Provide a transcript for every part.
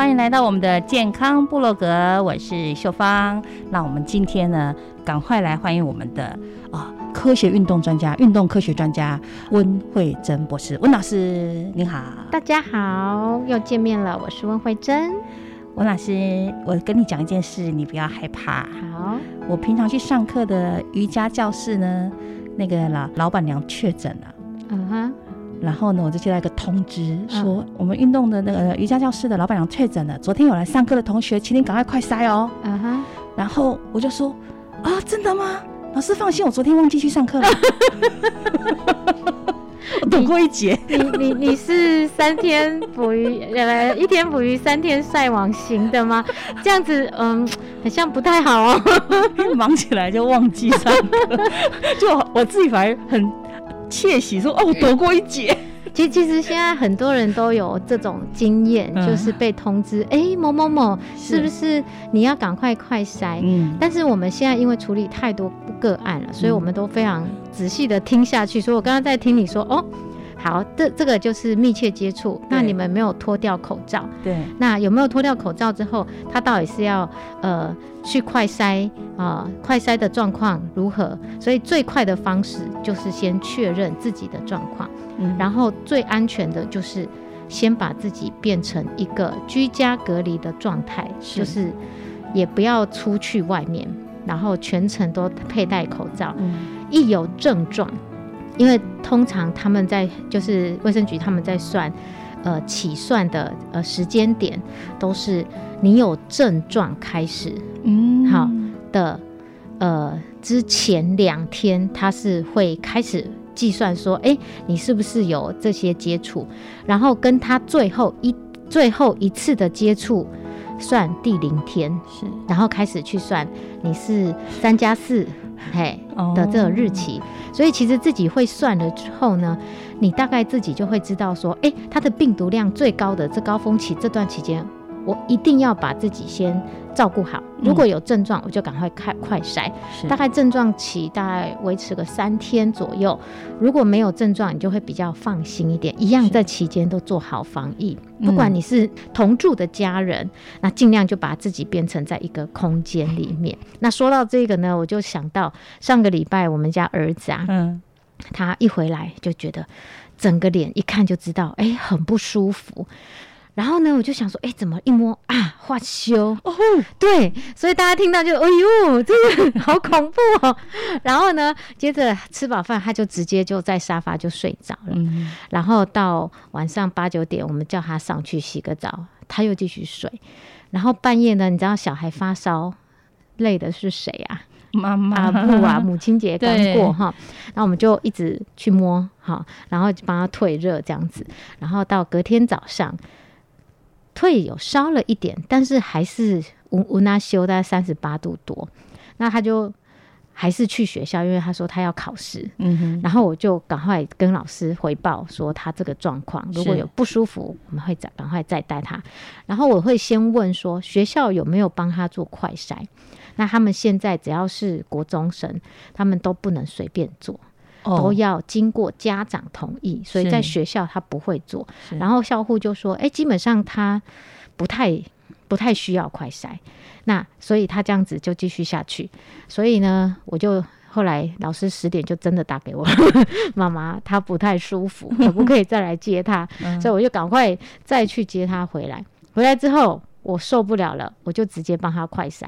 欢迎来到我们的健康部落格，我是秀芳。那我们今天呢，赶快来欢迎我们的啊科学运动专家、运动科学专家温慧珍博士。温老师您好，大家好，又见面了，我是温慧珍。温老师，我跟你讲一件事，你不要害怕。好，我平常去上课的瑜伽教室呢，那个老老板娘确诊了。嗯哼。然后呢，我就接到一个通知，说我们运动的那个瑜伽教室的老板娘确诊了。昨天有来上课的同学，请你赶快快筛哦。嗯哼。然后我就说，啊，真的吗？老师放心，我昨天忘记去上课了。我躲过一劫。你你你是三天捕鱼，呃，一天捕鱼三天晒网型的吗？这样子，嗯，好像不太好哦。忙起来就忘记上课，就我自己反而很。窃喜说：“哦，躲过一劫。”其实，其实现在很多人都有这种经验，就是被通知：“哎，某某某，是不是你要赶快快筛？”嗯。但是我们现在因为处理太多个案了，所以我们都非常仔细的听下去。所以我刚刚在听你说：“哦。”好，这这个就是密切接触。那你们没有脱掉口罩，对。那有没有脱掉口罩之后，他到底是要呃去快筛啊？快筛的状况如何？所以最快的方式就是先确认自己的状况，嗯，然后最安全的就是先把自己变成一个居家隔离的状态，就是也不要出去外面，然后全程都佩戴口罩，嗯，一有症状。因为通常他们在就是卫生局他们在算，呃起算的呃时间点都是你有症状开始，嗯，好的，呃之前两天他是会开始计算说，哎，你是不是有这些接触，然后跟他最后一最后一次的接触算第零天，是，然后开始去算你是三加四。嘿的这个日期，所以其实自己会算了之后呢，你大概自己就会知道说，哎，它的病毒量最高的这高峰期这段期间。我一定要把自己先照顾好。如果有症状，我就赶快开快筛。大概症状期大概维持个三天左右。如果没有症状，你就会比较放心一点。一样在期间都做好防疫。不管你是同住的家人，那尽量就把自己变成在一个空间里面。那说到这个呢，我就想到上个礼拜我们家儿子啊，嗯，他一回来就觉得整个脸一看就知道，哎，很不舒服。然后呢，我就想说，哎，怎么一摸啊，化修哦，对，所以大家听到就，哎呦，这个好恐怖哦。然后呢，接着吃饱饭，他就直接就在沙发就睡着了。然后到晚上八九点，我们叫他上去洗个澡，他又继续睡。然后半夜呢，你知道小孩发烧，累的是谁啊？妈妈啊不啊，母亲节刚过哈，那我们就一直去摸哈，然后帮他退热这样子。然后到隔天早上。退有烧了一点，但是还是温温那修大概三十八度多，那他就还是去学校，因为他说他要考试。嗯哼，然后我就赶快跟老师回报说他这个状况，如果有不舒服，我们会再赶快再带他。然后我会先问说学校有没有帮他做快筛？那他们现在只要是国中生，他们都不能随便做。都要经过家长同意，所以在学校他不会做。然后校护就说：“哎，基本上他不太不太需要快筛。”那所以他这样子就继续下去。所以呢，我就后来老师十点就真的打给我 妈妈，她不太舒服，可不可以再来接他？所以我就赶快再去接他回来。回来之后，我受不了了，我就直接帮他快塞，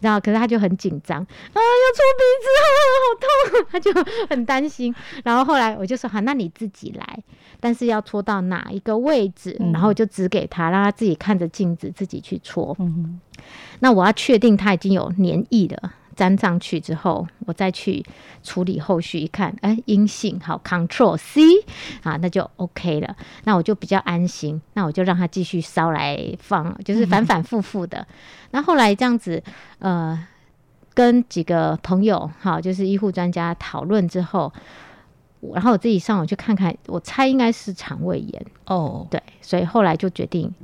然后可是他就很紧张啊，要搓鼻子啊，好痛，他就很担心。然后后来我就说好，那你自己来，但是要戳到哪一个位置，然后就指给他，让他自己看着镜子自己去戳。嗯，那我要确定他已经有粘液了。粘上去之后，我再去处理后续，一看，哎，阴性，好，Control C，啊，那就 OK 了，那我就比较安心，那我就让他继续烧来放，就是反反复复的。那后来这样子，呃，跟几个朋友，好，就是医护专家讨论之后，然后我自己上网去看看，我猜应该是肠胃炎哦，对，所以后来就决定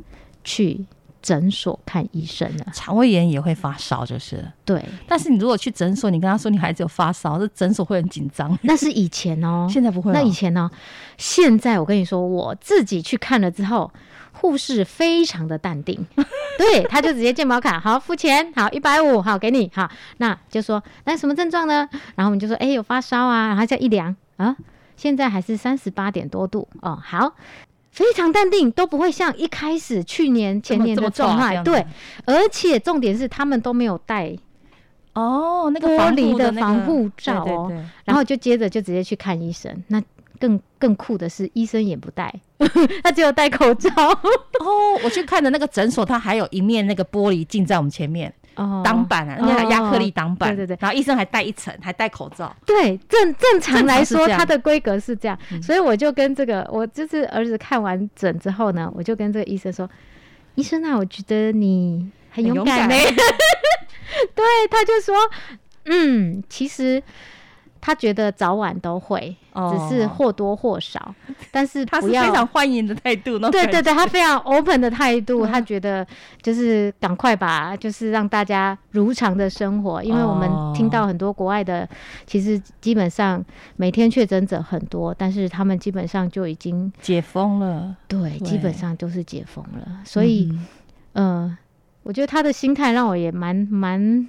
去。诊所看医生了，肠胃炎也会发烧，就是对。但是你如果去诊所，你跟他说你孩子有发烧，这诊所会很紧张。那是以前哦，现在不会。那以前呢？现在我跟你说，我自己去看了之后，护士非常的淡定，对，他就直接健保卡，好付钱，好一百五，好给你，好，那就说那什么症状呢？然后我们就说，哎，有发烧啊，然后再一量啊，现在还是三十八点多度哦，好。非常淡定，都不会像一开始去年前年的状态。对，而且重点是他们都没有戴哦，那个玻璃的防护罩哦。然后就接着就直接去看医生。那更更酷的是，医生也不戴，他只有戴口罩。哦，我去看的那个诊所，他还有一面那个玻璃镜在我们前面。哦，挡板啊，那个亚克力挡板，对对对，然后医生还戴一层，还戴口罩。对，正正常来说，它的规格是这样，所以我就跟这个，我就是儿子看完诊之后呢，我就跟这个医生说：“医生啊，我觉得你很勇敢呢。” 对，他就说：“嗯，其实。”他觉得早晚都会，只是或多或少，但是他是非常欢迎的态度。对对对，他非常 open 的态度，他觉得就是赶快把，就是让大家如常的生活。因为我们听到很多国外的，其实基本上每天确诊者很多，但是他们基本上就已经解封了。对，基本上都是解封了。所以，嗯，我觉得他的心态让我也蛮蛮。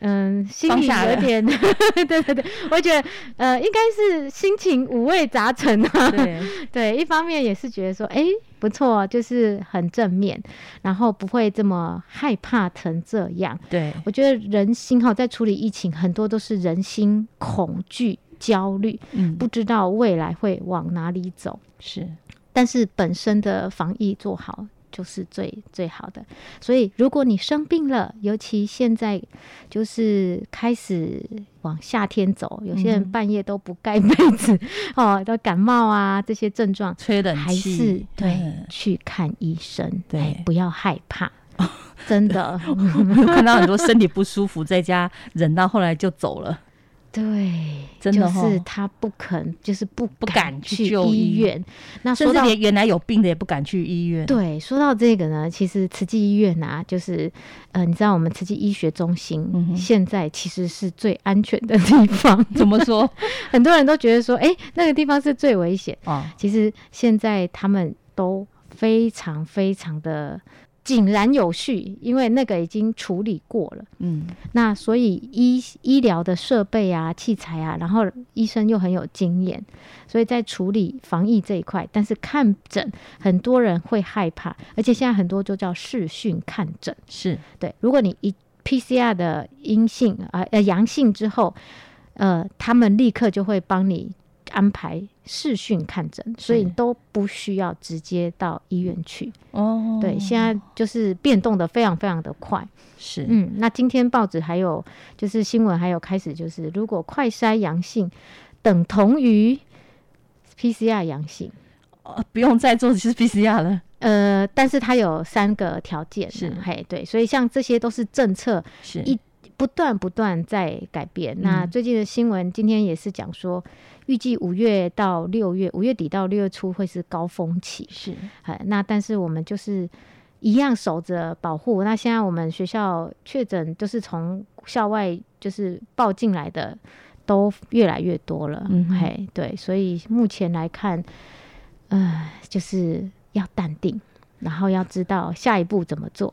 嗯，心里有 点，对对对，我觉得呃，应该是心情五味杂陈啊。对对，一方面也是觉得说，哎，不错，就是很正面，然后不会这么害怕成这样。对，我觉得人心哈，在处理疫情，很多都是人心恐惧、焦虑，嗯，不知道未来会往哪里走。是，但是本身的防疫做好。就是最最好的，所以如果你生病了，尤其现在就是开始往夏天走，有些人半夜都不盖被子哦，都感冒啊这些症状，吹冷气，还是对去看医生，对，不要害怕，真的 我看到很多身体不舒服，在家忍到后来就走了。对，真的是他不肯，就是不不敢去医院。那甚至连原来有病的也不敢去医院。对，说到这个呢，其实慈济医院啊，就是呃，你知道我们慈济医学中心现在其实是最安全的地方。怎么说？很多人都觉得说，哎，那个地方是最危险啊。其实现在他们都非常非常的。井然有序，因为那个已经处理过了。嗯，那所以医医疗的设备啊、器材啊，然后医生又很有经验，所以在处理防疫这一块。但是看诊，很多人会害怕，而且现在很多就叫视讯看诊。是对，如果你一 PCR 的阴性啊呃阳性之后，呃，他们立刻就会帮你。安排视讯看诊，所以都不需要直接到医院去。哦，对，现在就是变动的非常非常的快。是，嗯，那今天报纸还有就是新闻还有开始就是，如果快筛阳性等同于 PCR 阳性，哦，不用再做是 PCR 了。呃，但是它有三个条件，是嘿，对，所以像这些都是政策，是一不断不断在改变。那最近的新闻今天也是讲说。预计五月到六月，五月底到六月初会是高峰期。是，哎，那但是我们就是一样守着保护。那现在我们学校确诊，就是从校外就是报进来的，都越来越多了。嗯，嘿，对，所以目前来看，呃，就是要淡定，然后要知道下一步怎么做。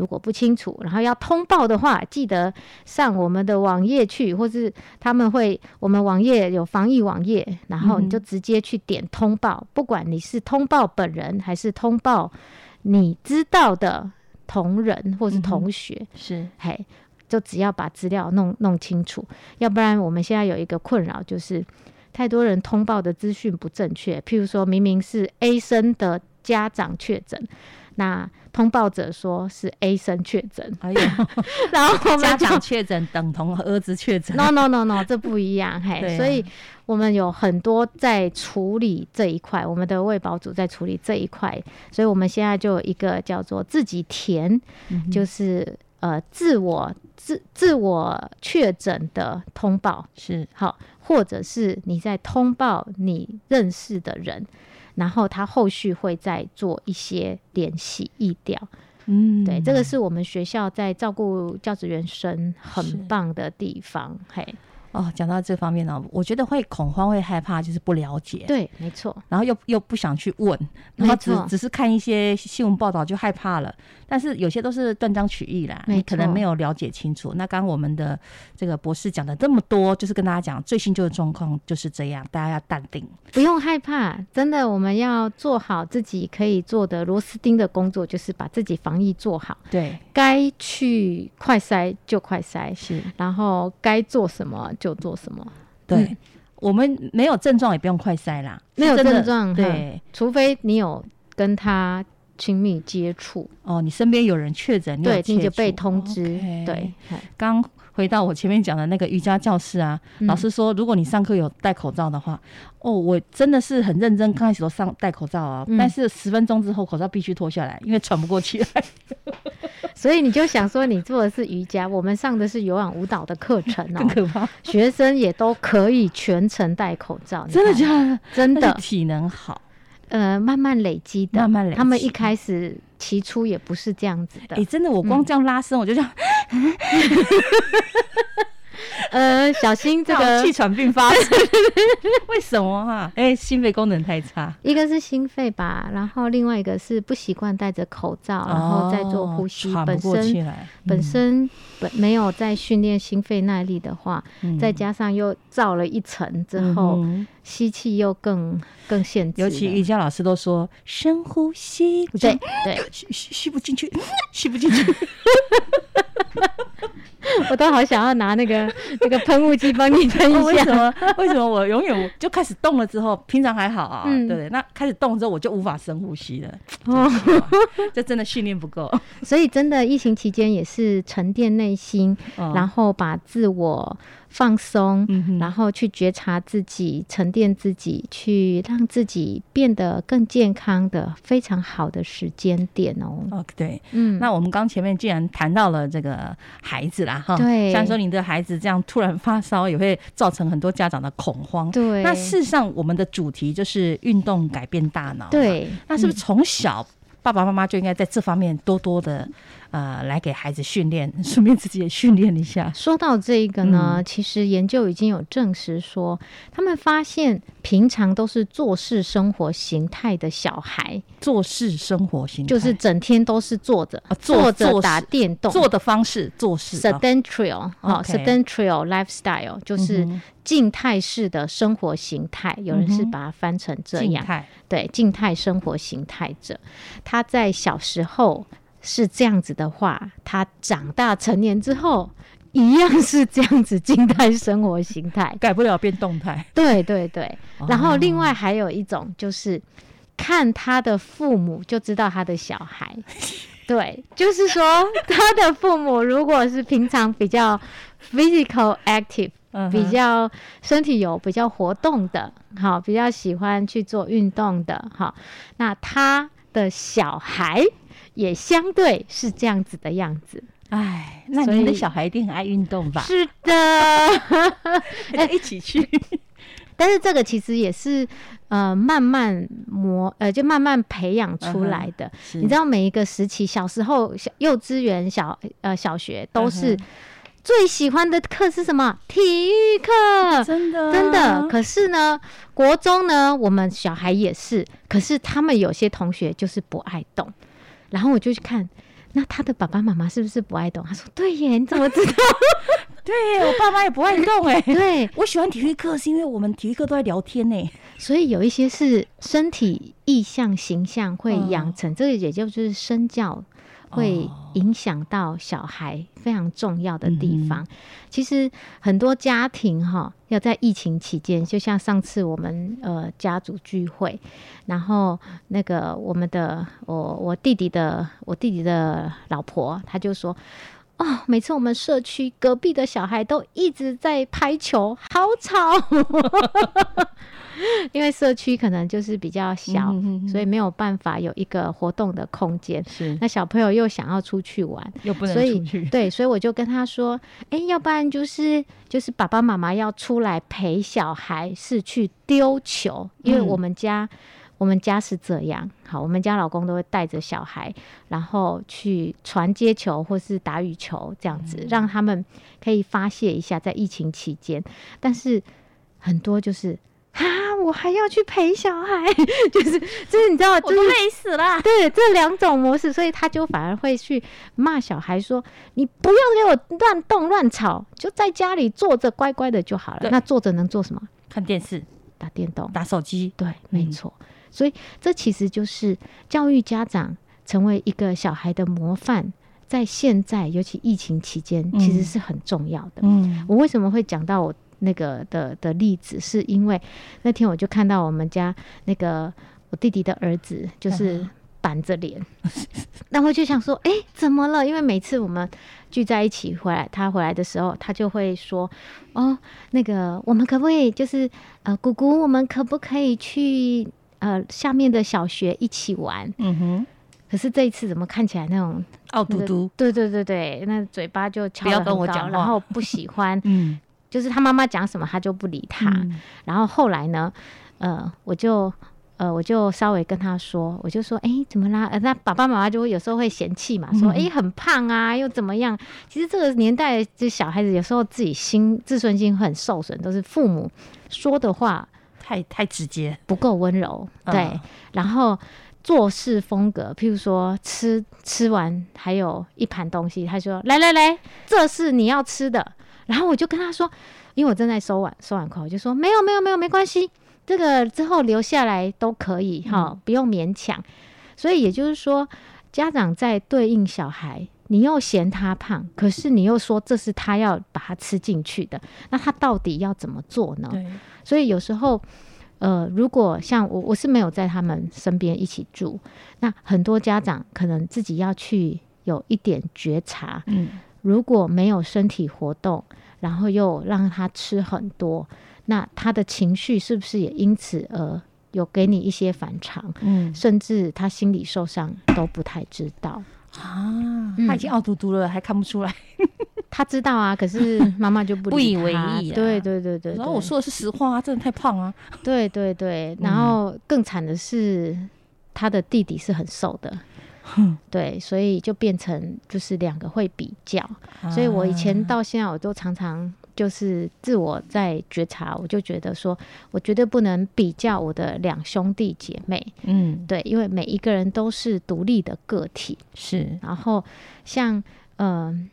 如果不清楚，然后要通报的话，记得上我们的网页去，或是他们会，我们网页有防疫网页，然后你就直接去点通报，不管你是通报本人还是通报你知道的同仁或是同学，是。嘿，就只要把资料弄弄清楚，要不然我们现在有一个困扰就是。太多人通报的资讯不正确，譬如说明明是 A 生的家长确诊，那通报者说是 A 生确诊，哎呀，然后家长确诊等同儿子确诊，no no no no，这不一样，嘿，所以我们有很多在处理这一块，我们的卫保组在处理这一块，所以我们现在就有一个叫做自己填，就是呃自我自自我确诊的通报是。好。或者是你在通报你认识的人，然后他后续会再做一些联系、意调。嗯，对，这个是我们学校在照顾教职员生很棒的地方。嘿。哦，讲到这方面呢，我觉得会恐慌、会害怕，就是不了解。对，没错。然后又又不想去问，然后只只是看一些新闻报道就害怕了。但是有些都是断章取义啦，你可能没有了解清楚。那刚刚我们的这个博士讲的这么多，就是跟大家讲最新旧的状况就是这样，大家要淡定，不用害怕。真的，我们要做好自己可以做的螺丝钉的工作，就是把自己防疫做好。对，该去快筛就快筛，是。然后该做什么。就做什么？对，我们没有症状也不用快筛啦。没有症状，对，除非你有跟他亲密接触哦，你身边有人确诊，对，你就被通知。对，刚回到我前面讲的那个瑜伽教室啊，老师说，如果你上课有戴口罩的话，哦，我真的是很认真，刚开始都上戴口罩啊，但是十分钟之后口罩必须脱下来，因为喘不过气来。所以你就想说，你做的是瑜伽，我们上的是有氧舞蹈的课程哦，更可怕。学生也都可以全程戴口罩，真的假的？真的，体能好，呃，慢慢累积的，慢慢累。他们一开始起初也不是这样子的，哎，真的，我光这样拉伸，我就这样。呃，小心这个气喘病发，为什么哈？哎，心肺功能太差，一个是心肺吧，然后另外一个是不习惯戴着口罩，然后再做呼吸，本身本身本没有在训练心肺耐力的话，再加上又罩了一层之后，吸气又更更限制。尤其瑜伽老师都说深呼吸，对对，吸吸不进去，吸不进去。我都好想要拿那个那个喷雾机帮你喷一下。为什么？为什么我永远就开始动了之后，平常还好啊，对不对？那开始动之后，我就无法深呼吸了。哦，这真的训练不够。所以真的疫情期间也是沉淀内心，然后把自我。放松，然后去觉察自己，沉淀自己，去让自己变得更健康的非常好的时间点哦。哦，对，嗯，那我们刚前面既然谈到了这个孩子啦，哈，对，像说你的孩子这样突然发烧，也会造成很多家长的恐慌。对，那事实上我们的主题就是运动改变大脑。对，那是不是从小爸爸妈妈就应该在这方面多多的？呃，来给孩子训练，顺便自己也训练一下。说到这个呢，其实研究已经有证实说，他们发现平常都是做事生活形态的小孩，做事生活形态就是整天都是坐着，坐着打电动，坐的方式做事，sedentary 哦，sedentary lifestyle 就是静态式的生活形态。有人是把它翻成这样，对，静态生活形态者，他在小时候。是这样子的话，他长大成年之后一样是这样子静态生活形态，改不了变动态。对对对，然后另外还有一种就是看他的父母就知道他的小孩，对，就是说他的父母如果是平常比较 physical active，比较身体有比较活动的，好，比较喜欢去做运动的，好，那他的小孩。也相对是这样子的样子，哎，那你的小孩一定很爱运动吧？是的，一起去。但是这个其实也是呃慢慢磨呃就慢慢培养出来的。你知道每一个时期，小时候小幼稚园、小呃小学都是最喜欢的课是什么？体育课，真的真的。可是呢，国中呢，我们小孩也是，可是他们有些同学就是不爱动。然后我就去看，那他的爸爸妈妈是不是不爱动？他说：“对耶，你怎么知道？对，我爸妈也不爱动哎。对我喜欢体育课，是因为我们体育课都在聊天呢。所以有一些是身体意向形象会养成，这个也就是身教会影响到小孩非常重要的地方。其实很多家庭哈，要在疫情期间，就像上次我们呃家族聚会，然后那个我们的我我弟弟的我弟弟的老婆，他就说。哦，每次我们社区隔壁的小孩都一直在拍球，好吵。因为社区可能就是比较小，所以没有办法有一个活动的空间。是，那小朋友又想要出去玩，又不能出去。对，所以我就跟他说：“哎，要不然就是就是爸爸妈妈要出来陪小孩，是去丢球，因为我们家。”我们家是这样，好，我们家老公都会带着小孩，然后去传接球或是打羽球这样子，让他们可以发泄一下在疫情期间。但是很多就是啊，我还要去陪小孩，就是就是你知道，我都累死了。对，这两种模式，所以他就反而会去骂小孩说：“你不要给我乱动乱吵，就在家里坐着乖乖的就好了。”那坐着能做什么？看电视、打电动、打手机。对，没错。所以，这其实就是教育家长成为一个小孩的模范，在现在尤其疫情期间，其实是很重要的。嗯，我为什么会讲到我那个的的例子，是因为那天我就看到我们家那个我弟弟的儿子，就是板着脸，那我就想说，哎，怎么了？因为每次我们聚在一起回来，他回来的时候，他就会说，哦，那个我们可不可以，就是呃，姑姑，我们可不可以去？呃，下面的小学一起玩，嗯哼。可是这一次怎么看起来那种傲嘟嘟？对对对对，那嘴巴就不要跟我讲，然后不喜欢，嗯，就是他妈妈讲什么他就不理他。然后后来呢，呃，我就呃我就稍微跟他说，我就说，哎，怎么啦？那爸爸妈妈就会有时候会嫌弃嘛，说，哎，很胖啊，又怎么样？其实这个年代这小孩子有时候自己心自尊心很受损，都是父母说的话。太太直接，不够温柔，对。然后做事风格，譬如说吃吃完还有一盘东西，他说：“来来来，这是你要吃的。”然后我就跟他说：“因为我正在收碗，收碗筷，我就说没有没有没有，没关系，这个之后留下来都可以哈，不用勉强。”所以也就是说，家长在对应小孩，你又嫌他胖，可是你又说这是他要把它吃进去的，那他到底要怎么做呢？所以有时候。呃，如果像我，我是没有在他们身边一起住，那很多家长可能自己要去有一点觉察。嗯，如果没有身体活动，然后又让他吃很多，那他的情绪是不是也因此而有给你一些反常？嗯，甚至他心理受伤都不太知道啊，他已经傲嘟嘟了，还看不出来。他知道啊，可是妈妈就不不以为意。对对对对，然后我说的是实话啊，真的太胖啊。对对对，然后更惨的是他的弟弟是很瘦的，对，所以就变成就是两个会比较。所以我以前到现在我都常常就是自我在觉察，我就觉得说我绝对不能比较我的两兄弟姐妹。嗯，对，因为每一个人都是独立的个体。是，然后像嗯。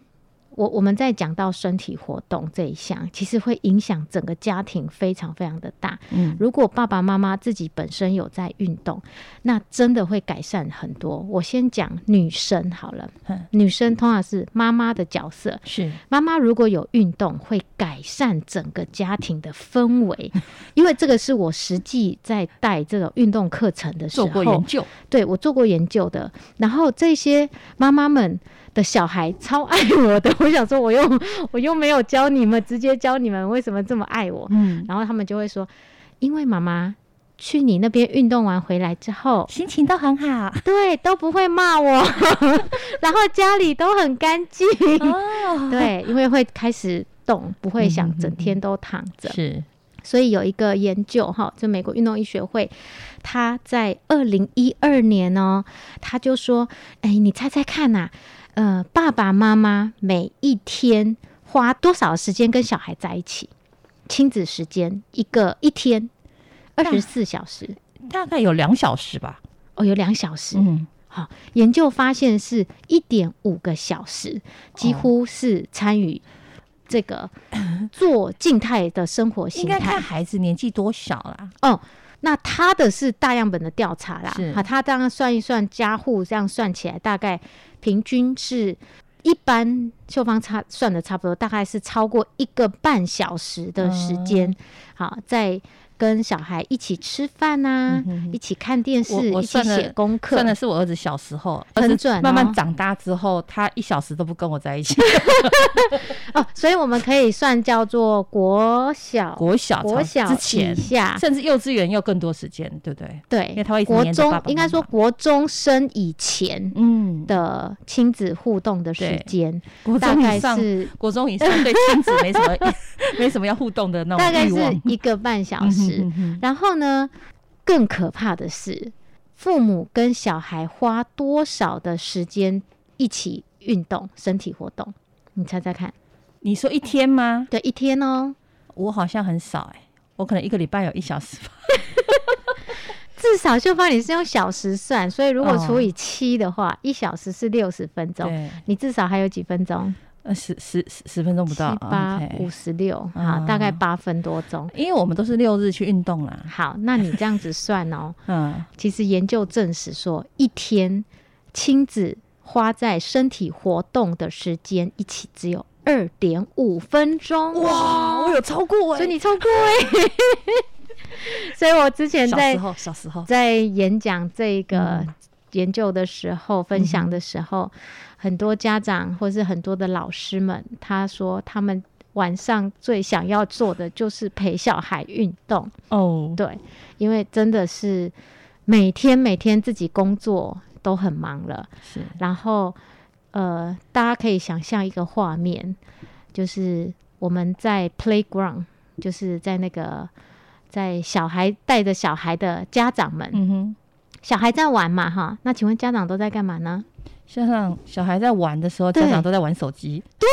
我我们在讲到身体活动这一项，其实会影响整个家庭非常非常的大。嗯，如果爸爸妈妈自己本身有在运动，那真的会改善很多。我先讲女生好了，女生通常是妈妈的角色，是妈妈如果有运动，会改善整个家庭的氛围。因为这个是我实际在带这个运动课程的时候做过研究，对我做过研究的。然后这些妈妈们。的小孩超爱我的，我想说，我又我又没有教你们，直接教你们为什么这么爱我。嗯，然后他们就会说，因为妈妈去你那边运动完回来之后，心情都很好，对，都不会骂我，然后家里都很干净。哦，对，因为会开始动，不会想整天都躺着。是，所以有一个研究哈，就美国运动医学会，他在二零一二年呢，他就说，哎，你猜猜看呐？呃，爸爸妈妈每一天花多少时间跟小孩在一起？亲子时间一个一天二十四小时，大概有两小时吧。哦，有两小时。嗯，好，研究发现是一点五个小时，几乎是参与这个 做静态的生活形态。应该看孩子年纪多小啦。哦，那他的是大样本的调查啦，好，他当然算一算家户这样算起来，大概平均是一般秀芳差算的差不多，大概是超过一个半小时的时间，好在。跟小孩一起吃饭呐，一起看电视，一起写功课。算的是我儿子小时候，很准。慢慢长大之后，他一小时都不跟我在一起。哦，所以我们可以算叫做国小、国小、国小之前，甚至幼稚园要更多时间，对不对？对，因为他会国中应该说国中生以前，嗯的亲子互动的时间，大概是国中以上对亲子没什么 没什么要互动的那种大概是一个半小时。然后呢？更可怕的是，父母跟小孩花多少的时间一起运动、身体活动？你猜猜看？你说一天吗？对，一天哦。我好像很少哎，我可能一个礼拜有一小时吧。至少就怕你是用小时算，所以如果除以七的话，一小时是六十分钟，你至少还有几分钟？十十十十分钟不到，八五十六，好，大概八分多钟。因为我们都是六日去运动啦。好，那你这样子算哦。嗯，其实研究证实说，一天亲子花在身体活动的时间一起只有二点五分钟。哇，我有超过哎，所以你超过哎。所以我之前在小时候，小时候在演讲这个研究的时候，分享的时候。很多家长或是很多的老师们，他说他们晚上最想要做的就是陪小孩运动哦。对，因为真的是每天每天自己工作都很忙了，是。然后呃，大家可以想象一个画面，就是我们在 playground，就是在那个在小孩带着小孩的家长们，嗯哼，小孩在玩嘛，哈。那请问家长都在干嘛呢？像小孩在玩的时候，家长都在玩手机。对，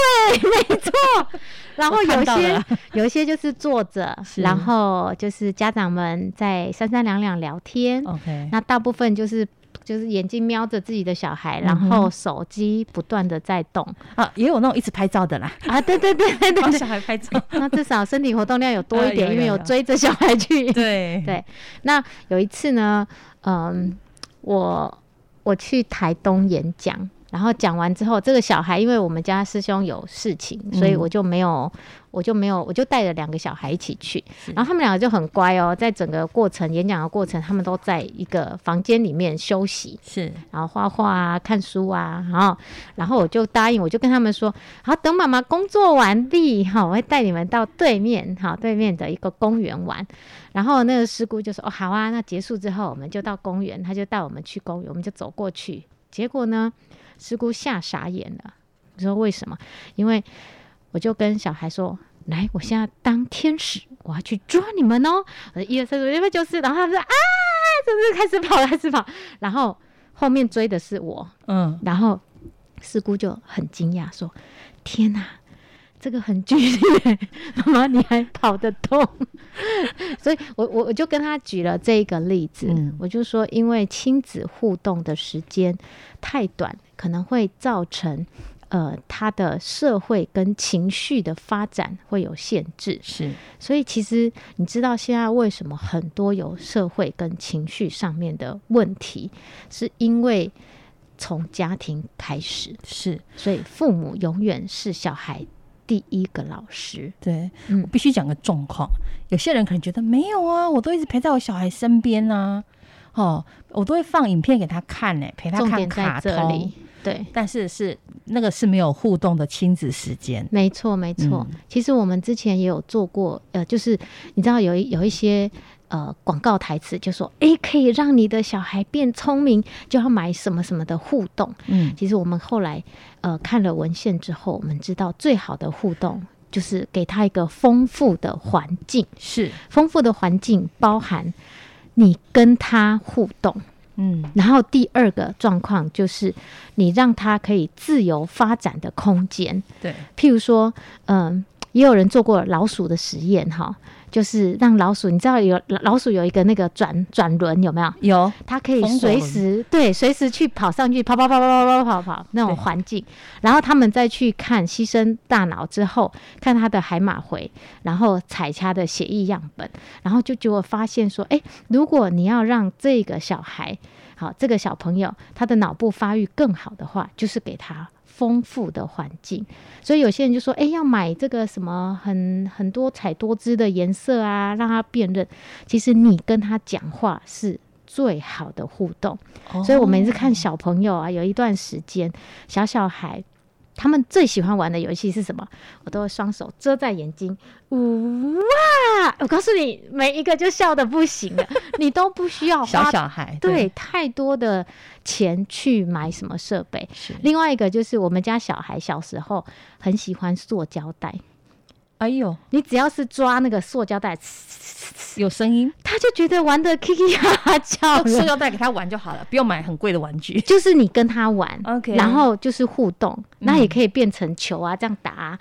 没错。然后有些 有一些就是坐着，然后就是家长们在三三两两聊天。OK，那大部分就是就是眼睛瞄着自己的小孩，然后手机不断的在动啊，也有那种一直拍照的啦。啊，对对对对对，小孩拍照，那至少身体活动量有多一点，因为有追着小孩去。对对，那有一次呢，嗯，我。我去台东演讲，然后讲完之后，这个小孩因为我们家师兄有事情，所以我就没有，我就没有，我就带着两个小孩一起去。然后他们两个就很乖哦，在整个过程演讲的过程，他们都在一个房间里面休息，是，然后画画啊、看书啊，然后，然后我就答应，我就跟他们说，好，等妈妈工作完毕，哈，我会带你们到对面，哈，对面的一个公园玩。然后那个师姑就说：“哦，好啊，那结束之后我们就到公园。”他就带我们去公园，我们就走过去。结果呢，师姑吓傻眼了。你说为什么？因为我就跟小孩说：“来，我现在当天使，我要去抓你们哦！”我说：“一二三四五六七八九十。”然后他们说：“啊，是不是开始跑，开始跑？”然后后面追的是我。嗯，然后四姑就很惊讶说：“天哪！”这个很剧烈，妈妈你还跑得动？所以我我我就跟他举了这个例子，我就说，因为亲子互动的时间太短，可能会造成呃他的社会跟情绪的发展会有限制。是，所以其实你知道现在为什么很多有社会跟情绪上面的问题，是因为从家庭开始。是，所以父母永远是小孩。第一个老师，对我必须讲个状况。有些人可能觉得没有啊，我都一直陪在我小孩身边啊，哦，我都会放影片给他看呢，陪他看卡通。对，但是是那个是没有互动的亲子时间。没错，没错。其实我们之前也有做过，呃，就是你知道有一有一些。呃，广告台词就说：“哎，可以让你的小孩变聪明，就要买什么什么的互动。”嗯，其实我们后来呃看了文献之后，我们知道最好的互动就是给他一个丰富的环境。是丰富的环境包含你跟他互动，嗯，然后第二个状况就是你让他可以自由发展的空间。对，譬如说，嗯。也有人做过老鼠的实验哈。就是让老鼠，你知道有老鼠有一个那个转转轮有没有？有，它可以随时对随时去跑上去跑跑跑跑跑跑跑跑那种环境，然后他们再去看牺牲大脑之后，看他的海马回，然后采他的血液样本，然后就结果发现说，哎，如果你要让这个小孩好，这个小朋友他的脑部发育更好的话，就是给他。丰富的环境，所以有些人就说：“哎，要买这个什么很很多彩多姿的颜色啊，让他辨认。”其实你跟他讲话是最好的互动。所以我每次看小朋友啊，有一段时间，小小孩。他们最喜欢玩的游戏是什么？我都会双手遮在眼睛，哇！我告诉你，每一个就笑的不行了。你都不需要小小孩对太多的钱去买什么设备。是另外一个就是我们家小孩小时候很喜欢塑胶袋。哎呦，你只要是抓那个塑胶袋，有声音，他就觉得玩的叽叽哈哈叫。塑胶袋给他玩就好了，不用买很贵的玩具。就是你跟他玩，OK，然后就是互动，那也可以变成球啊，这样打，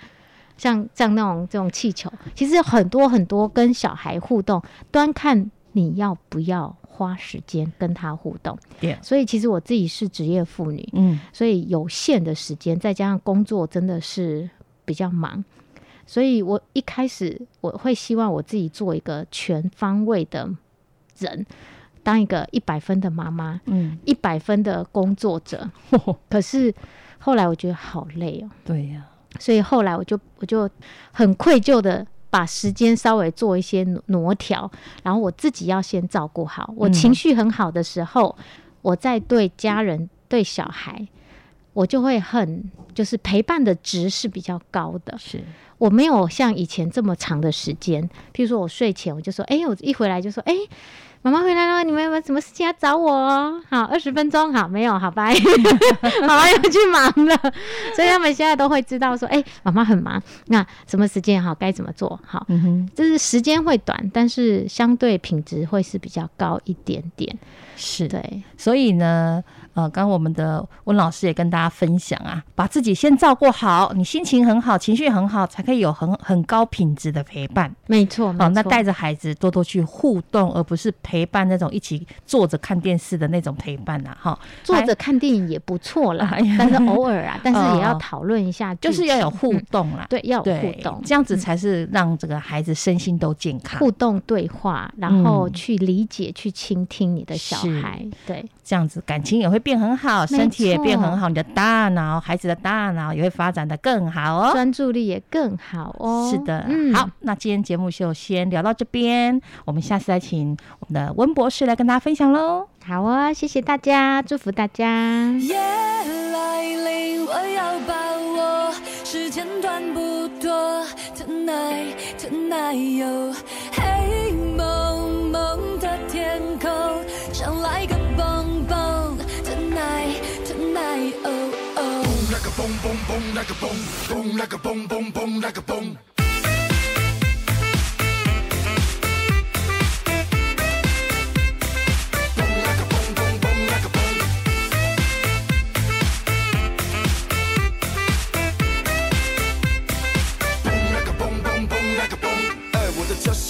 像像那种这种气球。其实很多很多跟小孩互动，端看你要不要花时间跟他互动。对，所以其实我自己是职业妇女，嗯，所以有限的时间，再加上工作真的是比较忙。所以我一开始我会希望我自己做一个全方位的人，当一个一百分的妈妈，嗯，一百分的工作者。可是后来我觉得好累哦。对呀。所以后来我就我就很愧疚的把时间稍微做一些挪调，然后我自己要先照顾好。我情绪很好的时候，我在对家人、对小孩，我就会很就是陪伴的值是比较高的。是。我没有像以前这么长的时间，譬如说我睡前我就说，哎，我一回来就说，哎，妈妈回来了，你们有没有什么事情要找我？好，二十分钟，好，没有，好，拜，妈妈要去忙了，所以他们现在都会知道说，哎，妈妈很忙，那什么时间好，该怎么做？好，嗯哼，就是时间会短，但是相对品质会是比较高一点点，是对，所以呢。呃，刚刚我们的温老师也跟大家分享啊，把自己先照顾好，你心情很好，情绪很好，才可以有很很高品质的陪伴。没错，好，那带着孩子多多去互动，而不是陪伴那种一起坐着看电视的那种陪伴呐。哈，坐着看电影也不错啦，但是偶尔啊，但是也要讨论一下，就是要有互动啦。对，要有互动，这样子才是让这个孩子身心都健康。互动对话，然后去理解、去倾听你的小孩，对，这样子感情也会。变很好，身体也变很好，你的大脑、孩子的大脑也会发展的更好哦，专注力也更好哦。是的，好，那今天节目就先聊到这边，我们下次再请我们的温博士来跟大家分享喽。好啊，谢谢大家，祝福大家。夜来临，我要把握，时间短不多，Tonight Tonight，黑 boom like a boom boom like a boom boom boom like a boom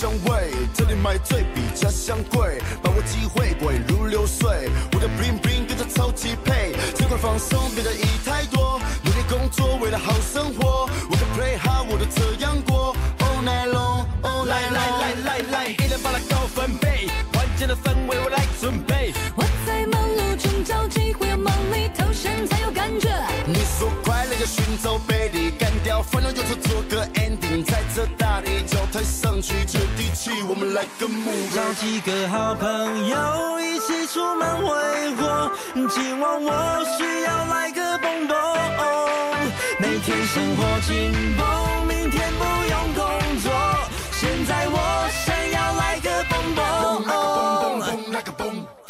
家乡味，这里买醉比家乡贵，把握机会，滚如流水。我的 bling bling 跟着超级配，尽管放松，别在意太多。努力工作，为了好生活。我的 play hard，我都这样过。All night long，all night long。来来来来来，一人把它高分贝，环境的氛围我来准备。我在忙碌中找机会，要忙里偷闲才有感觉。你说快乐要寻找贝我们来个墓。找几个好朋友一起出门挥霍，今晚我需要来个蹦蹦。每天生活紧绷，明天不用工作，现在我想要来个蹦蹦。蹦蹦蹦蹦蹦蹦蹦